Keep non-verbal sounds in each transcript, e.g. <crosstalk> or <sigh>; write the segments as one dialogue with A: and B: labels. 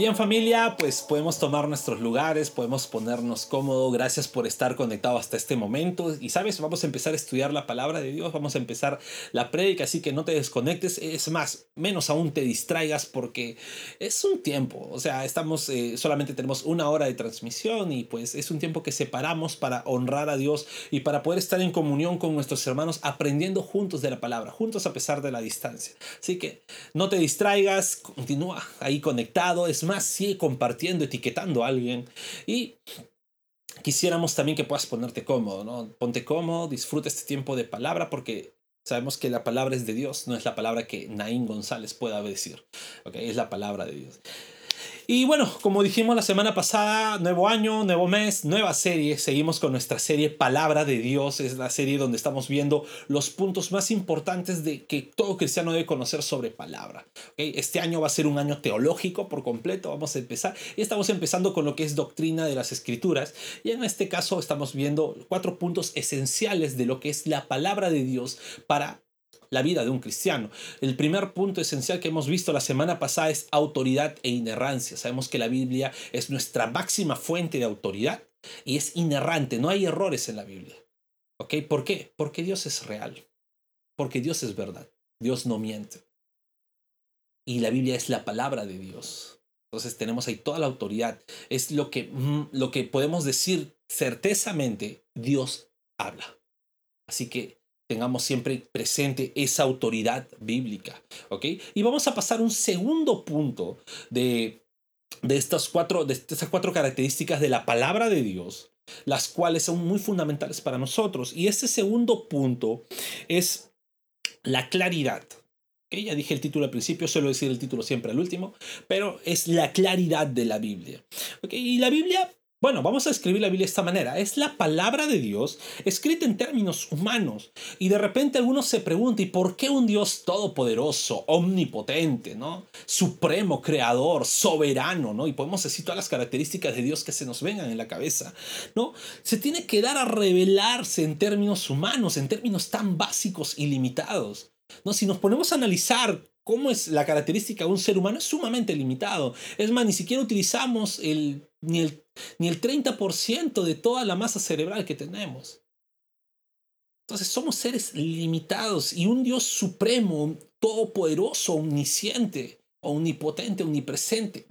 A: Bien familia, pues podemos tomar nuestros lugares, podemos ponernos cómodo. Gracias por estar conectado hasta este momento. Y sabes, vamos a empezar a estudiar la palabra de Dios, vamos a empezar la prédica, así que no te desconectes. Es más, menos aún te distraigas porque es un tiempo. O sea, estamos, eh, solamente tenemos una hora de transmisión y pues es un tiempo que separamos para honrar a Dios y para poder estar en comunión con nuestros hermanos, aprendiendo juntos de la palabra, juntos a pesar de la distancia. Así que no te distraigas, continúa ahí conectado. Es sigue compartiendo, etiquetando a alguien y quisiéramos también que puedas ponerte cómodo, ¿no? Ponte cómodo, disfruta este tiempo de palabra porque sabemos que la palabra es de Dios, no es la palabra que Naín González pueda decir, ¿ok? Es la palabra de Dios. Y bueno, como dijimos la semana pasada, nuevo año, nuevo mes, nueva serie. Seguimos con nuestra serie Palabra de Dios. Es la serie donde estamos viendo los puntos más importantes de que todo cristiano debe conocer sobre palabra. Este año va a ser un año teológico por completo. Vamos a empezar. Y estamos empezando con lo que es doctrina de las escrituras. Y en este caso estamos viendo cuatro puntos esenciales de lo que es la palabra de Dios para la vida de un cristiano. El primer punto esencial que hemos visto la semana pasada es autoridad e inerrancia. Sabemos que la Biblia es nuestra máxima fuente de autoridad y es inerrante, no hay errores en la Biblia. ¿Ok? ¿Por qué? Porque Dios es real, porque Dios es verdad, Dios no miente. Y la Biblia es la palabra de Dios. Entonces tenemos ahí toda la autoridad. Es lo que, mm, lo que podemos decir certezamente, Dios habla. Así que tengamos siempre presente esa autoridad bíblica. ¿ok? Y vamos a pasar un segundo punto de, de, estas cuatro, de estas cuatro características de la palabra de Dios, las cuales son muy fundamentales para nosotros. Y ese segundo punto es la claridad. ¿Okay? Ya dije el título al principio, suelo decir el título siempre al último, pero es la claridad de la Biblia. ¿Okay? Y la Biblia bueno, vamos a escribir la Biblia de esta manera. Es la palabra de Dios escrita en términos humanos. Y de repente algunos se preguntan, ¿y por qué un Dios todopoderoso, omnipotente, ¿no? Supremo, creador, soberano, ¿no? Y podemos decir todas las características de Dios que se nos vengan en la cabeza, ¿no? Se tiene que dar a revelarse en términos humanos, en términos tan básicos y limitados. ¿No? Si nos ponemos a analizar cómo es la característica de un ser humano, es sumamente limitado. Es más, ni siquiera utilizamos el, ni el ni el 30% de toda la masa cerebral que tenemos. Entonces somos seres limitados y un Dios supremo, todopoderoso, omnisciente, omnipotente, omnipresente,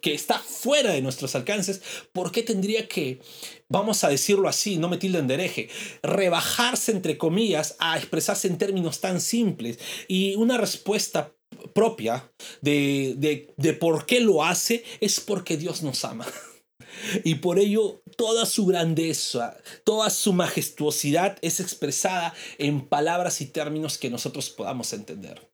A: que está fuera de nuestros alcances, ¿por qué tendría que, vamos a decirlo así, no me tilden de hereje, rebajarse entre comillas a expresarse en términos tan simples? Y una respuesta propia de, de, de por qué lo hace es porque Dios nos ama. <laughs> Y por ello toda su grandeza, toda su majestuosidad es expresada en palabras y términos que nosotros podamos entender.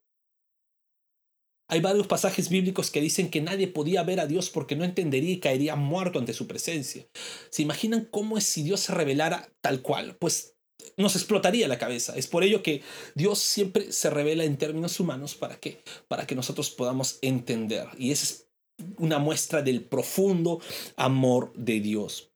A: Hay varios pasajes bíblicos que dicen que nadie podía ver a Dios porque no entendería y caería muerto ante su presencia. ¿Se imaginan cómo es si Dios se revelara tal cual? Pues nos explotaría la cabeza. Es por ello que Dios siempre se revela en términos humanos para que para que nosotros podamos entender. Y ese es una muestra del profundo amor de Dios.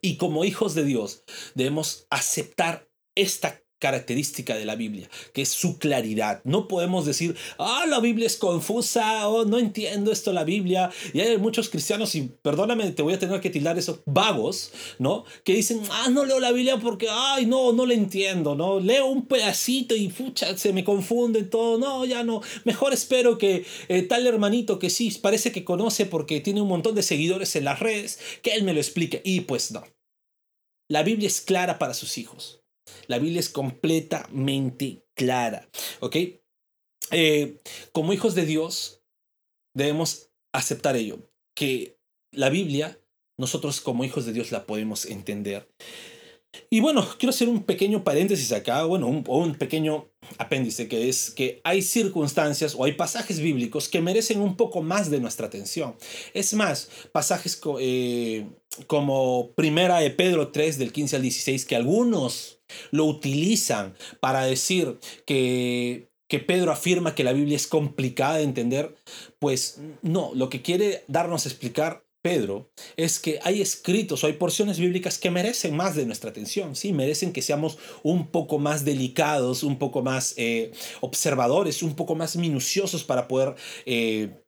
A: Y como hijos de Dios debemos aceptar esta característica de la Biblia, que es su claridad. No podemos decir, ah, la Biblia es confusa, oh, no entiendo esto la Biblia. Y hay muchos cristianos, y perdóname, te voy a tener que tildar eso, vagos, ¿no? Que dicen, ah, no leo la Biblia porque, ay, no, no la entiendo, ¿no? Leo un pedacito y, pucha, se me confunde todo, no, ya no. Mejor espero que eh, tal hermanito que sí, parece que conoce porque tiene un montón de seguidores en las redes, que él me lo explique. Y pues no. La Biblia es clara para sus hijos. La Biblia es completamente clara. ¿Ok? Eh, como hijos de Dios, debemos aceptar ello, que la Biblia, nosotros como hijos de Dios la podemos entender. Y bueno, quiero hacer un pequeño paréntesis acá, bueno, un, un pequeño apéndice, que es que hay circunstancias o hay pasajes bíblicos que merecen un poco más de nuestra atención. Es más, pasajes eh, como Primera de Pedro 3 del 15 al 16, que algunos lo utilizan para decir que, que Pedro afirma que la Biblia es complicada de entender, pues no, lo que quiere darnos a explicar Pedro es que hay escritos o hay porciones bíblicas que merecen más de nuestra atención, ¿sí? merecen que seamos un poco más delicados, un poco más eh, observadores, un poco más minuciosos para poder eh,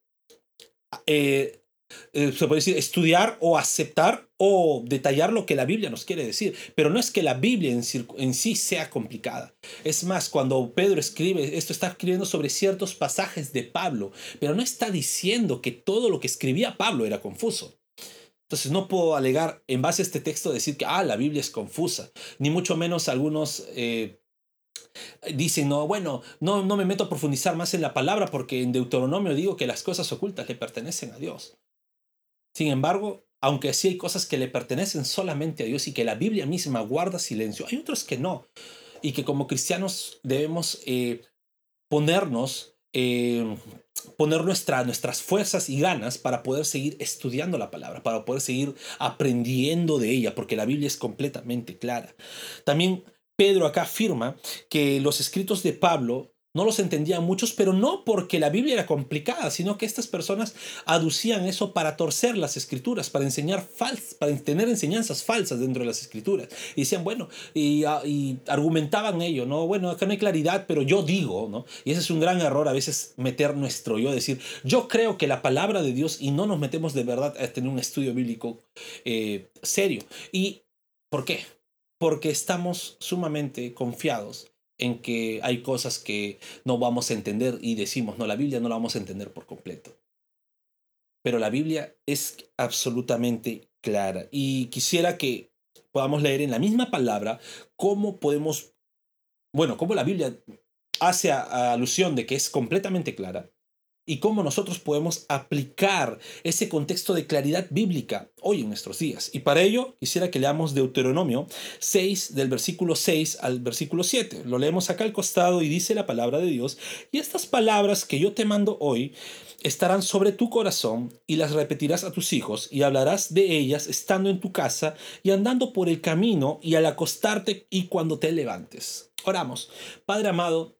A: eh, eh, se puede decir, estudiar o aceptar o detallar lo que la Biblia nos quiere decir. Pero no es que la Biblia en, en, sí sea complicada. Es más, cuando Pedro escribe, esto está escribiendo sobre ciertos pasajes de Pablo, pero no está diciendo que todo lo que escribía Pablo era confuso. Entonces no puedo alegar en base a este texto decir que, ah, la Biblia es confusa, ni mucho menos algunos... Eh, dicen, no, bueno, no, no me meto a profundizar más en la palabra porque en Deuteronomio digo que las cosas ocultas le pertenecen a Dios. Sin embargo, aunque sí hay cosas que le pertenecen solamente a Dios y que la Biblia misma guarda silencio, hay otros que no. Y que como cristianos debemos eh, ponernos, eh, poner nuestra, nuestras fuerzas y ganas para poder seguir estudiando la palabra, para poder seguir aprendiendo de ella, porque la Biblia es completamente clara. También Pedro acá afirma que los escritos de Pablo no los entendían muchos, pero no porque la Biblia era complicada, sino que estas personas aducían eso para torcer las escrituras, para enseñar para tener enseñanzas falsas dentro de las escrituras. Y decían, bueno, y, ah, y, argumentaban ello, ¿no? Bueno, acá no hay claridad, pero yo digo, ¿no? Y ese es un gran error a veces meter nuestro yo, decir, yo creo que la palabra de Dios y no nos metemos de verdad a tener un estudio bíblico eh, serio. ¿Y por qué? Porque estamos sumamente confiados en que hay cosas que no vamos a entender y decimos, no, la Biblia no la vamos a entender por completo. Pero la Biblia es absolutamente clara y quisiera que podamos leer en la misma palabra cómo podemos, bueno, cómo la Biblia hace alusión de que es completamente clara y cómo nosotros podemos aplicar ese contexto de claridad bíblica hoy en nuestros días. Y para ello quisiera que leamos Deuteronomio 6 del versículo 6 al versículo 7. Lo leemos acá al costado y dice la palabra de Dios, y estas palabras que yo te mando hoy estarán sobre tu corazón y las repetirás a tus hijos y hablarás de ellas estando en tu casa y andando por el camino y al acostarte y cuando te levantes. Oramos. Padre amado,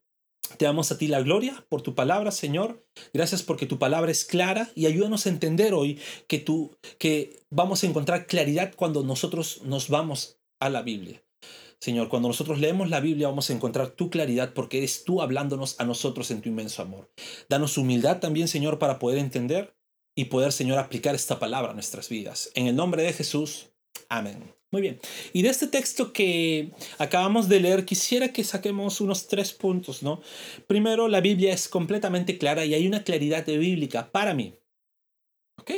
A: te damos a ti la gloria por tu palabra, Señor. Gracias porque tu palabra es clara y ayúdanos a entender hoy que tú que vamos a encontrar claridad cuando nosotros nos vamos a la Biblia. Señor, cuando nosotros leemos la Biblia vamos a encontrar tu claridad porque eres tú hablándonos a nosotros en tu inmenso amor. Danos humildad también, Señor, para poder entender y poder, Señor, aplicar esta palabra a nuestras vidas. En el nombre de Jesús. Amén. Muy bien. Y de este texto que acabamos de leer, quisiera que saquemos unos tres puntos, ¿no? Primero, la Biblia es completamente clara y hay una claridad bíblica para mí. ¿Ok?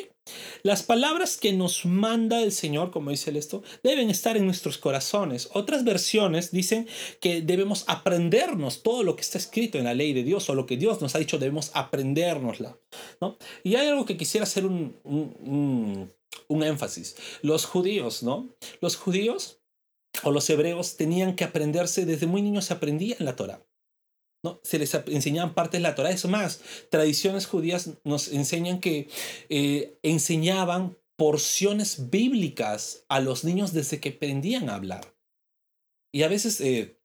A: Las palabras que nos manda el Señor, como dice el esto, deben estar en nuestros corazones. Otras versiones dicen que debemos aprendernos todo lo que está escrito en la ley de Dios o lo que Dios nos ha dicho, debemos aprendérnosla. ¿no? Y hay algo que quisiera hacer un énfasis. Los judíos, ¿no? Los judíos o los hebreos tenían que aprenderse, desde muy niños se aprendían la Torah. ¿no? Se les enseñaban partes de la Torah. Es más, tradiciones judías nos enseñan que eh, enseñaban porciones bíblicas a los niños desde que aprendían a hablar. Y a veces eh,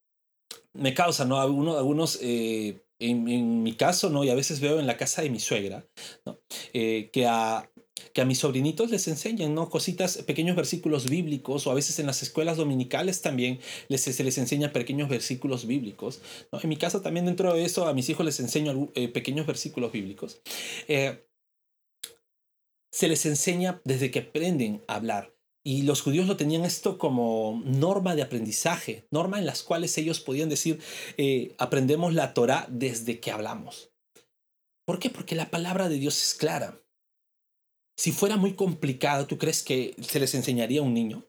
A: me causa, ¿no? Algunos, algunos eh, en, en, mi caso, ¿no? Y a veces veo en la casa de mi suegra, ¿no? que a, que a mis sobrinitos les enseñan, ¿no? Cositas, pequeños versículos bíblicos, o a veces en las escuelas dominicales también les, se les enseña pequeños versículos bíblicos. ¿no? En mi casa también dentro de eso a mis hijos les enseño eh, pequeños versículos bíblicos. Eh, se les enseña desde que aprenden a hablar. Y los judíos lo tenían esto como norma de aprendizaje, norma en las cuales ellos podían decir, eh, aprendemos la Torah desde que hablamos. ¿Por qué? Porque la palabra de Dios es clara. Si fuera muy complicado, ¿tú crees que se les enseñaría a un niño?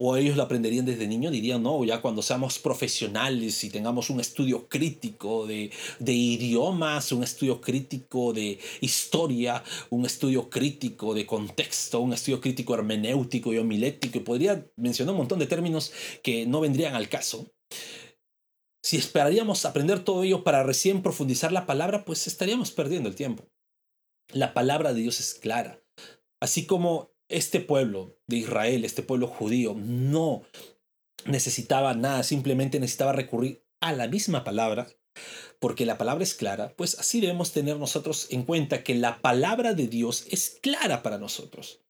A: ¿O ellos lo aprenderían desde niño? Dirían, no, ya cuando seamos profesionales y tengamos un estudio crítico de, idiomas, un estudio crítico de historia, un estudio crítico de contexto, un estudio crítico hermenéutico y homilético, y podría mencionar un montón de términos que no vendrían al caso. Si esperaríamos aprender todo ello para recién profundizar la palabra, pues estaríamos perdiendo el tiempo. La palabra de Dios es clara. Así como este pueblo de Israel, este pueblo judío, no necesitaba nada, simplemente necesitaba recurrir a la misma palabra. porque la palabra es clara, pues así debemos tener nosotros en cuenta que la palabra de Dios es clara para nosotros.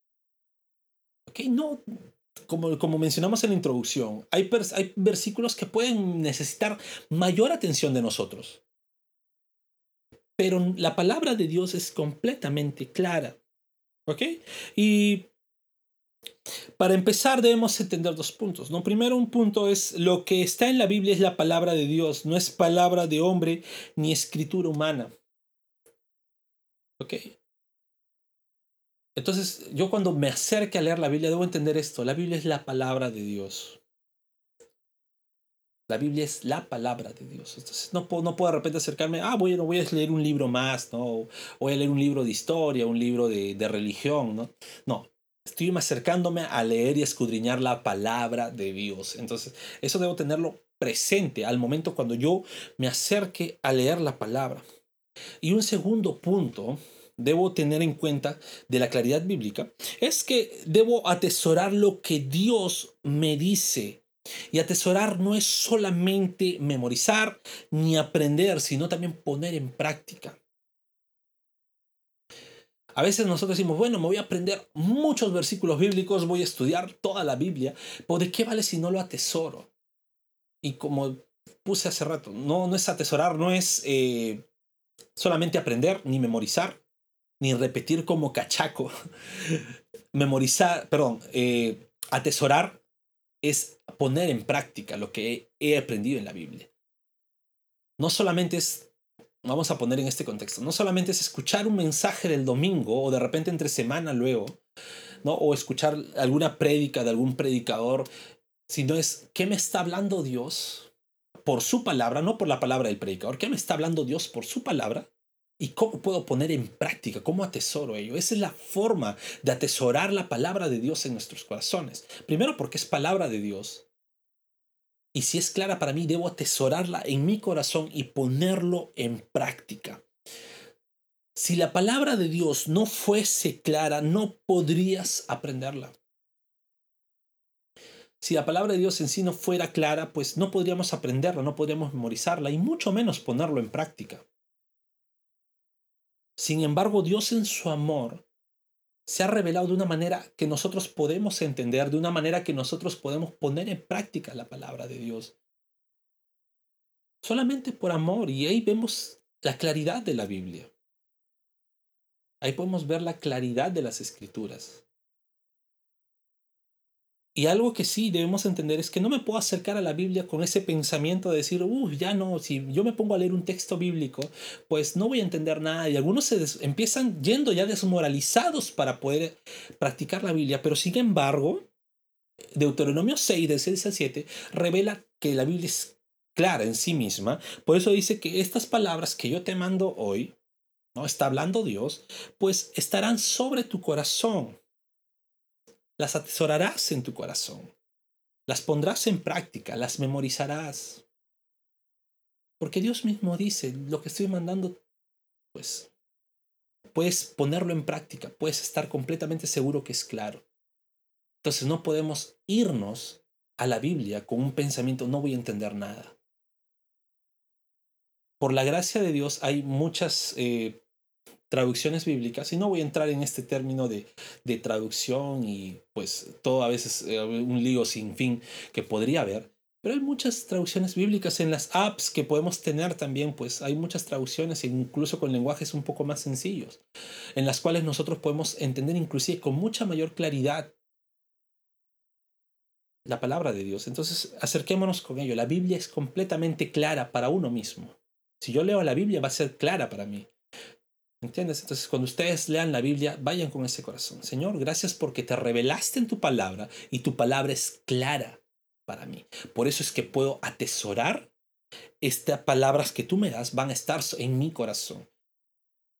A: No, como, como mencionamos en la introducción, hay, hay versículos que pueden necesitar mayor atención de nosotros. Pero la palabra de Dios es completamente clara. ¿Ok? Y para empezar debemos entender dos puntos. ¿no? Primero un punto es lo que está en la Biblia es la palabra de Dios, no es palabra de hombre ni escritura humana. ¿Ok? Entonces yo cuando me acerque a leer la Biblia debo entender esto. La Biblia es la palabra de Dios. La Biblia es la palabra de Dios. Entonces no puedo, no puedo de repente acercarme, ah, voy, voy a leer un libro más, ¿no? Voy a leer un libro de historia, un libro de, de religión, ¿no? No, estoy acercándome a leer y escudriñar la palabra de Dios. Entonces, eso debo tenerlo presente al momento cuando yo me acerque a leer la palabra. Y un segundo punto debo tener en cuenta de la claridad bíblica es que debo atesorar lo que Dios me dice. Y atesorar no es solamente memorizar ni aprender, sino también poner en práctica. A veces nosotros decimos, bueno, me voy a aprender muchos versículos bíblicos, voy a estudiar toda la Biblia, pero ¿de qué vale si no lo atesoro? Y como puse hace rato, no, no es atesorar, no es eh, solamente aprender ni memorizar, ni repetir como cachaco. <laughs> memorizar, perdón, eh, atesorar es poner en práctica lo que he aprendido en la Biblia. No solamente es vamos a poner en este contexto, no solamente es escuchar un mensaje del domingo o de repente entre semana luego, ¿no? o escuchar alguna prédica de algún predicador, sino es qué me está hablando Dios por su palabra, no por la palabra del predicador, qué me está hablando Dios por su palabra y cómo puedo poner en práctica, cómo atesoro ello. Esa es la forma de atesorar la palabra de Dios en nuestros corazones. Primero porque es palabra de Dios y si es clara para mí, debo atesorarla en mi corazón y ponerlo en práctica. Si la palabra de Dios no fuese clara, no podrías aprenderla. Si la palabra de Dios en sí no fuera clara, pues no podríamos aprenderla, no podríamos memorizarla y mucho menos ponerlo en práctica. Sin embargo, Dios en su amor se ha revelado de una manera que nosotros podemos entender, de una manera que nosotros podemos poner en práctica la palabra de Dios. Solamente por amor. Y ahí vemos la claridad de la Biblia. Ahí podemos ver la claridad de las escrituras. Y algo que sí debemos entender es que no me puedo acercar a la Biblia con ese pensamiento de decir, uff, ya no, si yo me pongo a leer un texto bíblico, pues no voy a entender nada. Y algunos se empiezan yendo ya desmoralizados para poder practicar la Biblia. Pero sin embargo, Deuteronomio 6, de 6 al 7, revela que la Biblia es clara en sí misma. Por eso dice que estas palabras que yo te mando hoy, ¿no? Está hablando Dios, pues estarán sobre tu corazón las atesorarás en tu corazón, las pondrás en práctica, las memorizarás. Porque Dios mismo dice, lo que estoy mandando, pues puedes ponerlo en práctica, puedes estar completamente seguro que es claro. Entonces no podemos irnos a la Biblia con un pensamiento, no voy a entender nada. Por la gracia de Dios hay muchas eh, traducciones bíblicas, y no voy a entrar en este término de, de traducción y pues todo a veces eh, un lío sin fin que podría haber, pero hay muchas traducciones bíblicas en las apps que podemos tener también, pues hay muchas traducciones, incluso con lenguajes un poco más sencillos, en las cuales nosotros podemos entender inclusive con mucha mayor claridad la palabra de Dios. Entonces, acerquémonos con ello. La Biblia es completamente clara para uno mismo. Si yo leo la Biblia, va a ser clara para mí. ¿Entiendes? Entonces, cuando ustedes lean la Biblia, vayan con ese corazón. Señor, gracias porque te revelaste en tu palabra y tu palabra es clara para mí. Por eso es que puedo atesorar estas palabras que tú me das, van a estar en mi corazón.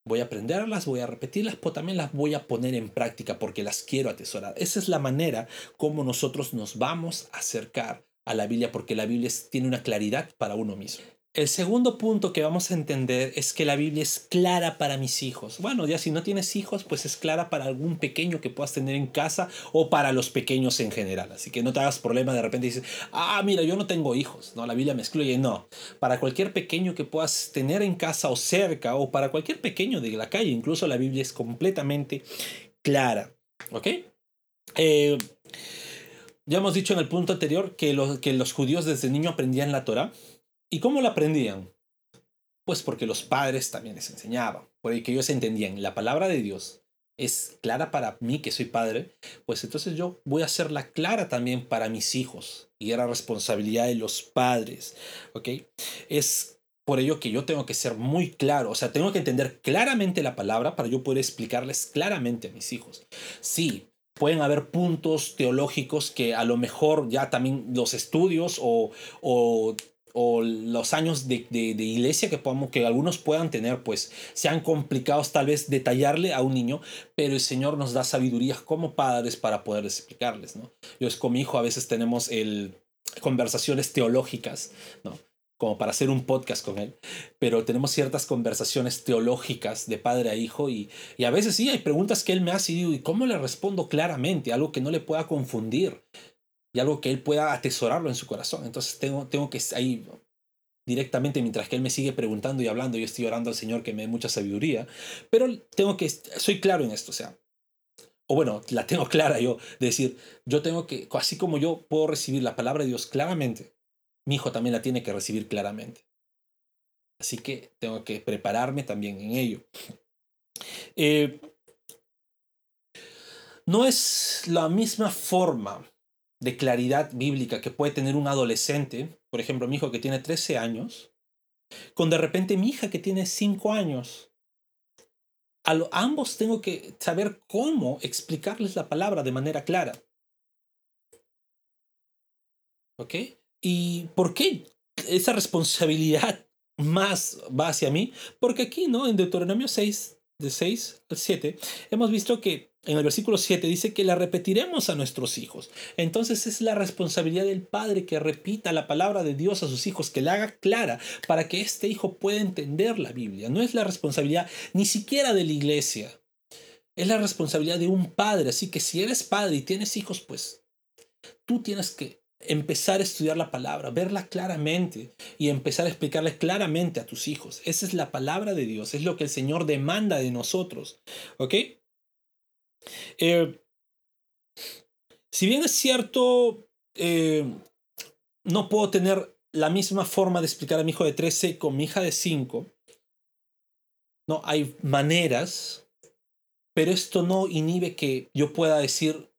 A: Voy a aprenderlas, voy a repetirlas, pero también las voy a poner en práctica porque las quiero atesorar. Esa es la manera como nosotros nos vamos a acercar a la Biblia porque la Biblia tiene una claridad para uno mismo. El segundo punto que vamos a entender es que la Biblia es clara para mis hijos. Bueno, ya si no tienes hijos, pues es clara para algún pequeño que puedas tener en casa o para los pequeños en general. Así que no te hagas problema de repente dices, ah, mira, yo no tengo hijos. No, la Biblia me excluye. No, para cualquier pequeño que puedas tener en casa o cerca o para cualquier pequeño de la calle, incluso la Biblia es completamente clara. ¿Ok? Eh, ya hemos dicho en el punto anterior que los, que los judíos desde niño aprendían la Torah. ¿Y cómo la aprendían? Pues porque los padres también les enseñaban, porque ellos entendían la palabra de Dios es clara para mí que soy padre, pues entonces yo voy a hacerla clara también para mis hijos y era responsabilidad de los padres, ¿ok? Es por ello que yo tengo que ser muy claro, o sea, tengo que entender claramente la palabra para yo poder explicarles claramente a mis hijos. Sí, pueden haber puntos teológicos que a lo mejor ya también los estudios o, o, los años de, de, iglesia que, podamos, que algunos puedan tener, pues sean complicados tal vez detallarle a un niño, pero el Señor nos da sabiduría como padres para poder explicarles, ¿no? Yo es con mi hijo a veces tenemos el conversaciones teológicas, ¿no? como para hacer un podcast con él, pero tenemos ciertas conversaciones teológicas de padre a hijo y, y a veces sí hay preguntas que él me hace y digo, ¿y cómo le respondo claramente? Algo que no le pueda confundir algo que él pueda atesorarlo en su corazón. Entonces tengo, tengo que ahí directamente mientras que él me sigue preguntando y hablando, yo estoy orando al Señor que me dé mucha sabiduría, pero tengo que, soy claro en esto, o sea, o bueno, la tengo <laughs> clara yo, de decir, yo tengo que, así como yo puedo recibir la palabra de Dios claramente, mi hijo también la tiene que recibir claramente. Así que tengo que prepararme también en ello. Eh, no es la misma forma de claridad bíblica que puede tener un adolescente, por ejemplo, mi hijo que tiene 13 años, con de repente mi hija que tiene 5 años. A ambos tengo que saber cómo explicarles la palabra de manera clara. ¿Ok? ¿Y por qué esa responsabilidad <laughs> más va hacia mí? Porque aquí, ¿no? En Deuteronomio 6, de 6 al 7, hemos visto que en el versículo 7 dice que la repetiremos a nuestros hijos. Entonces es la responsabilidad del padre que repita la palabra de Dios a sus hijos, que la haga clara para que este hijo pueda entender la Biblia. No es la responsabilidad ni siquiera de la iglesia. Es la responsabilidad de un padre. Así que si eres padre y tienes hijos, pues tú tienes que empezar a estudiar la palabra, verla claramente y empezar a explicarle claramente a tus hijos. Esa es la palabra de Dios, es lo que el Señor demanda de nosotros. ¿Ok? Eh, si bien es cierto, eh, no puedo tener la misma forma de explicar a mi hijo de 13 con mi hija de 5. No, hay maneras, pero esto no inhibe que yo pueda decir,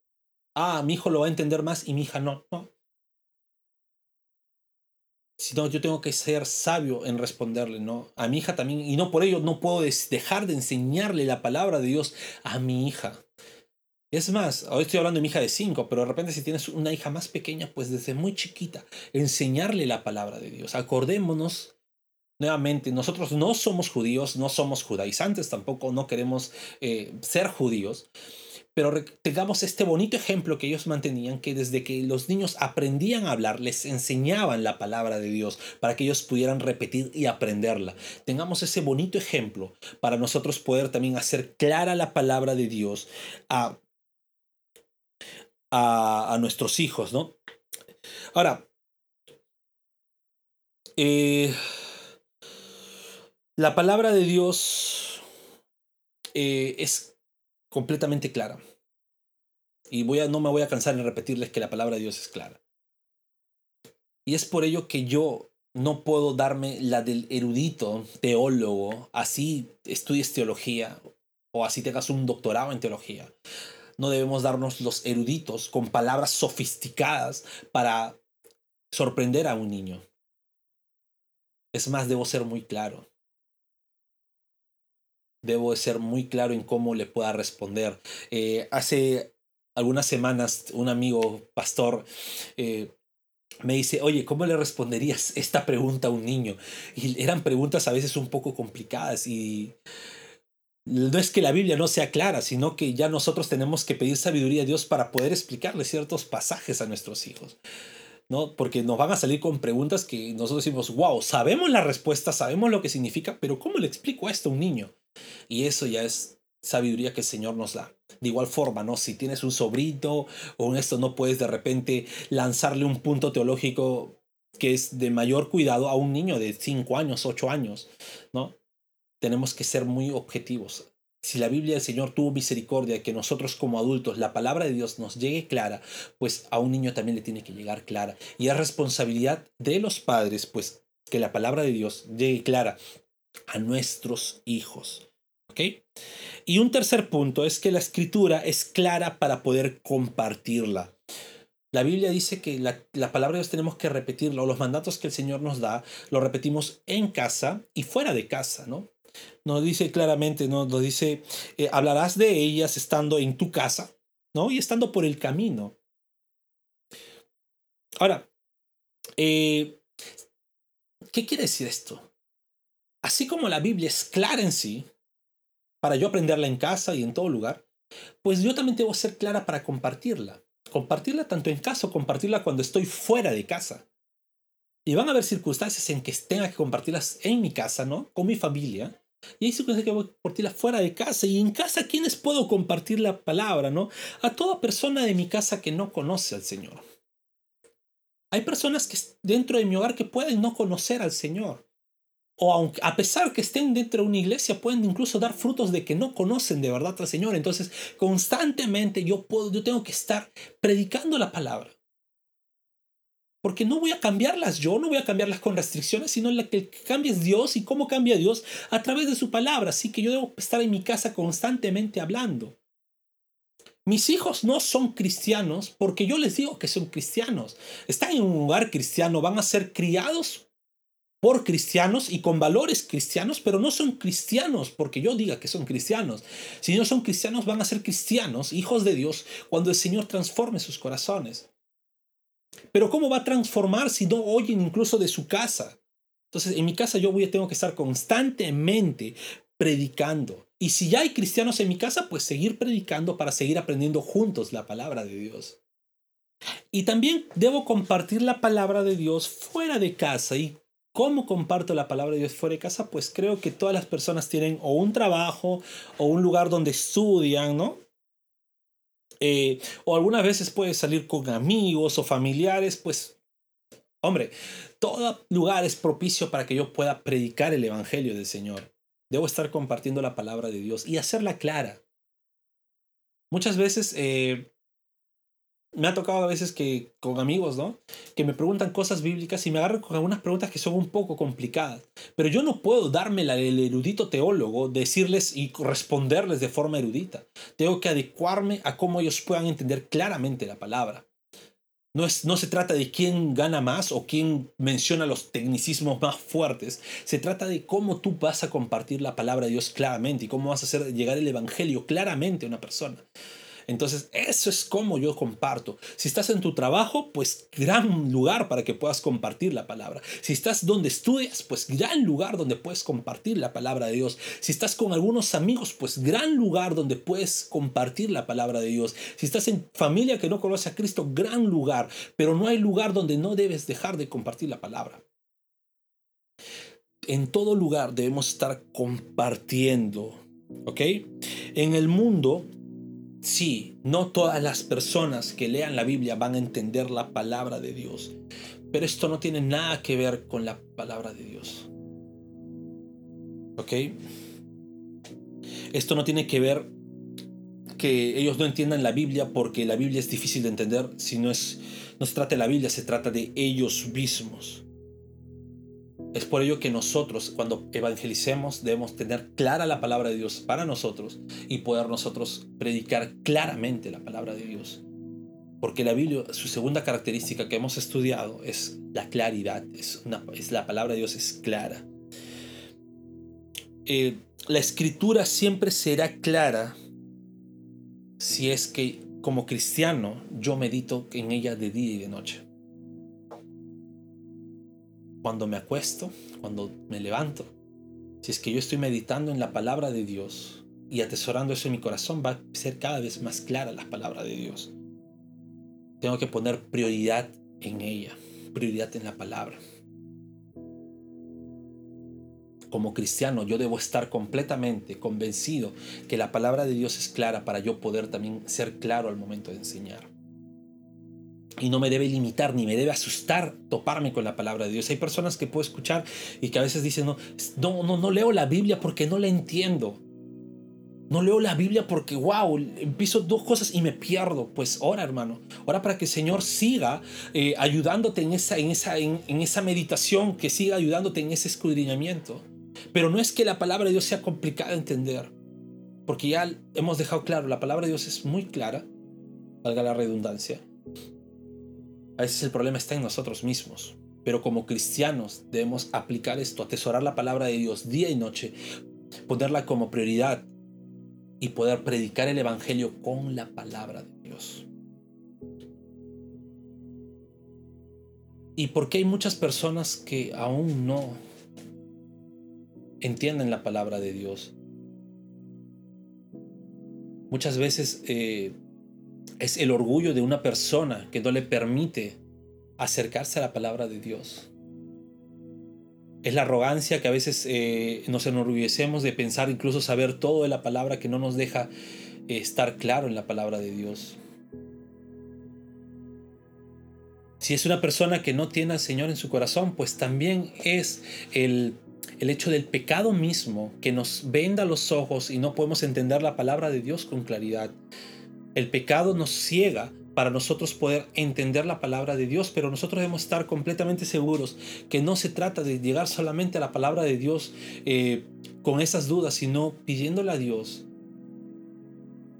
A: ah, mi hijo lo va a entender más y mi hija no. No, yo tengo que ser sabio en responderle, ¿no? A mi hija también, y no por ello no puedo dejar de enseñarle la palabra de Dios a mi hija. Es más, hoy estoy hablando de mi hija de 5, pero de repente si tienes una hija más pequeña, pues desde muy chiquita, enseñarle la palabra de Dios. Acordémonos nuevamente, nosotros no somos judíos, no somos judaizantes, tampoco no queremos eh, ser judíos, pero tengamos este bonito ejemplo que ellos mantenían, que desde que los niños aprendían a hablar, les enseñaban la palabra de Dios para que ellos pudieran repetir y aprenderla. Tengamos ese bonito ejemplo para nosotros poder también hacer clara la palabra de Dios a, a, nuestros hijos, ¿no? Ahora, eh, la palabra de Dios eh, es completamente clara. Y voy a, no me voy a cansar en repetirles que la palabra de Dios es clara. Y es por ello que yo no puedo darme la del erudito teólogo, así estudies teología o así tengas un doctorado en teología. No debemos darnos los eruditos con palabras sofisticadas para sorprender a un niño. Es más, debo ser muy claro debo ser muy claro en cómo le pueda responder. Eh, hace algunas semanas un amigo pastor eh, me dice, oye, ¿cómo le responderías esta pregunta a un niño? Y eran preguntas a veces un poco complicadas y no es que la Biblia no sea clara, sino que ya nosotros tenemos que pedir sabiduría a Dios para poder explicarle ciertos pasajes a nuestros hijos. ¿no? Porque nos van a salir con preguntas que nosotros decimos, wow, sabemos la respuesta, sabemos lo que significa, pero ¿cómo le explico esto a un niño? Y eso ya es sabiduría que el Señor nos da. De igual forma, ¿no? Si tienes un sobrito o en esto no puedes de repente lanzarle un punto teológico que es de mayor cuidado a un niño de 5 años, 8 años, ¿no? Tenemos que ser muy objetivos. Si la Biblia del Señor tuvo misericordia que nosotros como adultos la palabra de Dios nos llegue clara, pues a un niño también le tiene que llegar clara. Y es responsabilidad de los padres, pues que la palabra de Dios llegue clara a nuestros hijos. ¿Ok? Y un tercer punto es que la escritura es clara para poder compartirla. La Biblia dice que la, palabra de Dios tenemos que repetirla, o los mandatos que el Señor nos da, lo repetimos en casa y fuera de casa, ¿no? Nos dice claramente, ¿no? Nos dice, eh, hablarás de ellas estando en tu casa, ¿no? Y estando por el camino. Ahora, eh, ¿qué quiere decir esto? Así como la Biblia es clara en sí, para yo aprenderla en casa y en todo lugar, pues yo también debo ser clara para compartirla compartirla tanto en casa o compartirla cuando estoy fuera de casa. Y van a haber circunstancias en que tenga que compartirlas en mi casa, ¿no? Con mi familia. Y hay circunstancias que voy a compartirlas fuera de casa. Y en casa, ¿quiénes puedo compartir la palabra, no? A toda persona de mi casa que no conoce al Señor. Hay personas que dentro de mi hogar que pueden no conocer al Señor o aunque, a pesar que estén dentro de una iglesia, pueden incluso dar frutos de que no conocen de verdad al Señor. Entonces, constantemente yo, puedo, yo tengo que estar predicando la palabra. Porque no voy a cambiarlas yo, no voy a cambiarlas con restricciones, sino la que cambia es Dios y cómo cambia Dios a través de su palabra. Así que yo debo estar en mi casa constantemente hablando. Mis hijos no son cristianos porque yo les digo que son cristianos. Están en un lugar cristiano, van a ser criados por cristianos y con valores cristianos, pero no son cristianos porque yo diga que son cristianos. Si no son cristianos, van a ser cristianos, hijos de Dios, cuando el Señor transforme sus corazones. Pero ¿cómo va a transformar si no oyen incluso de su casa? Entonces, en mi casa yo voy, tengo que estar constantemente predicando. Y si ya hay cristianos en mi casa, pues seguir predicando para seguir aprendiendo juntos la palabra de Dios. Y también debo compartir la palabra de Dios fuera de casa y ¿Cómo comparto la palabra de Dios fuera de casa? Pues creo que todas las personas tienen o un trabajo o un lugar donde estudian, ¿no? Eh, o algunas veces puedes salir con amigos o familiares, pues, hombre, todo lugar es propicio para que yo pueda predicar el Evangelio del Señor. Debo estar compartiendo la palabra de Dios y hacerla clara. Muchas veces eh, me ha tocado a veces que con amigos, ¿no? Que me preguntan cosas bíblicas y me agarro con algunas preguntas que son un poco complicadas. Pero yo no puedo darme la del erudito teólogo, decirles y responderles de forma erudita. Tengo que adecuarme a cómo ellos puedan entender claramente la palabra. No, es, no se trata de quién gana más o quién menciona los tecnicismos más fuertes. Se trata de cómo tú vas a compartir la palabra de Dios claramente y cómo vas a hacer llegar el Evangelio claramente a una persona. Entonces, eso es como yo comparto. Si estás en tu trabajo, pues gran lugar para que puedas compartir la palabra. Si estás donde estudias, pues gran lugar donde puedes compartir la palabra de Dios. Si estás con algunos amigos, pues gran lugar donde puedes compartir la palabra de Dios. Si estás en familia que no conoce a Cristo, gran lugar. Pero no hay lugar donde no debes dejar de compartir la palabra. En todo lugar debemos estar compartiendo. ¿Ok? En el mundo Sí, no todas las personas que lean la Biblia van a entender la palabra de Dios, pero esto no tiene nada que ver con la palabra de Dios. ¿Ok? Esto no tiene que ver que ellos no entiendan la Biblia porque la Biblia es difícil de entender si no es no se trata de la Biblia, se trata de ellos mismos. Es por ello que nosotros, cuando evangelicemos, debemos tener clara la palabra de Dios para nosotros y poder nosotros predicar claramente la palabra de Dios. Porque la Biblia, su segunda característica que hemos estudiado es la claridad, es, la palabra de Dios es clara. Eh, la escritura siempre será clara si es que como cristiano yo medito en ella de día y de noche cuando me acuesto, cuando me levanto, si es que yo estoy meditando en la palabra de Dios y atesorando eso en mi corazón, va a ser cada vez más clara la palabra de Dios. Tengo que poner prioridad en ella, prioridad en la palabra. Como cristiano yo debo estar completamente convencido que la palabra de Dios es clara para yo poder también ser claro al momento de enseñar. Y no me debe limitar ni me debe asustar toparme con la palabra de Dios. Hay personas que puedo escuchar y que a veces dicen, no, no, no, no leo la Biblia porque no la entiendo. No leo la Biblia porque, wow, empiezo dos cosas y me pierdo. Pues ora, hermano. Ora para que el Señor siga eh, ayudándote en esa, en, esa, en, esa meditación, que siga ayudándote en ese escudriñamiento. Pero no es que la palabra de Dios sea complicada de entender. Porque ya hemos dejado claro, la palabra de Dios es muy clara, valga la redundancia. A veces el problema está en nosotros mismos. Pero como cristianos debemos aplicar esto, atesorar la palabra de Dios día y noche, ponerla como prioridad y poder predicar el Evangelio con la palabra de Dios. ¿Y por qué hay muchas personas que aún no entienden la palabra de Dios? Muchas veces eh, es el orgullo de una persona que no le permite acercarse a la palabra de Dios. Es la arrogancia que a veces eh, nos enorgullecemos de pensar, incluso saber todo de la palabra que no nos deja eh, estar claro en la palabra de Dios. Si es una persona que no tiene al Señor en su corazón, pues también es el, el hecho del pecado mismo que nos venda los ojos y no podemos entender la palabra de Dios con claridad. El pecado nos ciega para nosotros poder entender la palabra de Dios, pero nosotros debemos estar completamente seguros que no se trata de llegar solamente a la palabra de Dios eh, con esas dudas, sino pidiéndole a Dios.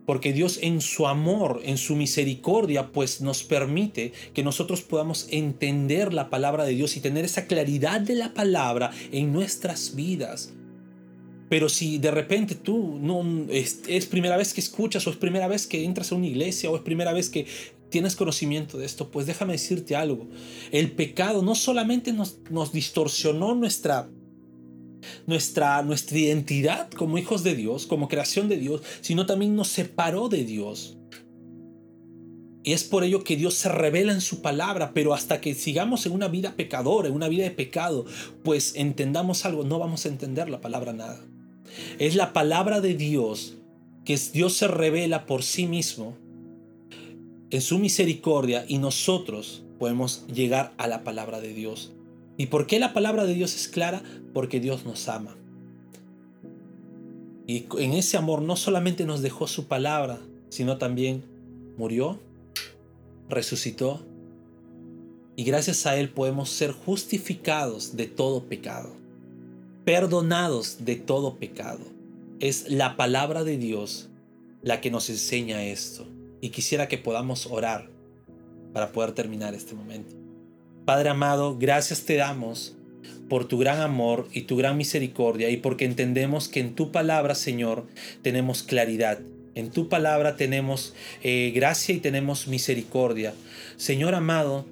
A: Porque Dios en su amor, en su misericordia, pues nos permite que nosotros podamos entender la palabra de Dios y tener esa claridad de la palabra en nuestras vidas. Pero si de repente tú no es, primera vez que escuchas o es primera vez que entras a una iglesia o es primera vez que tienes conocimiento de esto, pues déjame decirte algo. El pecado no solamente nos, nos distorsionó nuestra, nuestra, nuestra identidad como hijos de Dios, como creación de Dios, sino también nos separó de Dios. Y es por ello que Dios se revela en su palabra, pero hasta que sigamos en una vida pecadora, en una vida de pecado, pues entendamos algo, no vamos a entender la palabra nada. Es la palabra de Dios que Dios se revela por sí mismo en su misericordia y nosotros podemos llegar a la palabra de Dios. ¿Y por qué la palabra de Dios es clara? Porque Dios nos ama. Y en ese amor no solamente nos dejó su palabra, sino también murió, resucitó y gracias a Él podemos ser justificados de todo pecado perdonados de todo pecado. Es la palabra de Dios la que nos enseña esto. Y quisiera que podamos orar para poder terminar este momento. Padre amado, gracias te damos por tu gran amor y tu gran misericordia y porque entendemos que en tu palabra, Señor, tenemos claridad. En tu palabra tenemos eh, gracia y tenemos misericordia. Señor amado,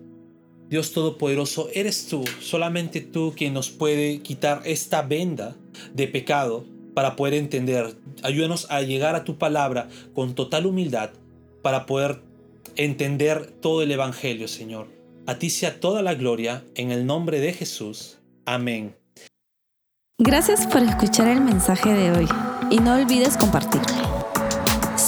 A: Dios Todopoderoso, eres tú, solamente tú quien nos puede quitar esta venda de pecado para poder entender. Ayúdanos a llegar a tu palabra con total humildad para poder entender todo el Evangelio, Señor. A ti sea toda la gloria, en el nombre de Jesús. Amén.
B: Gracias por escuchar el mensaje de hoy y no olvides compartirlo.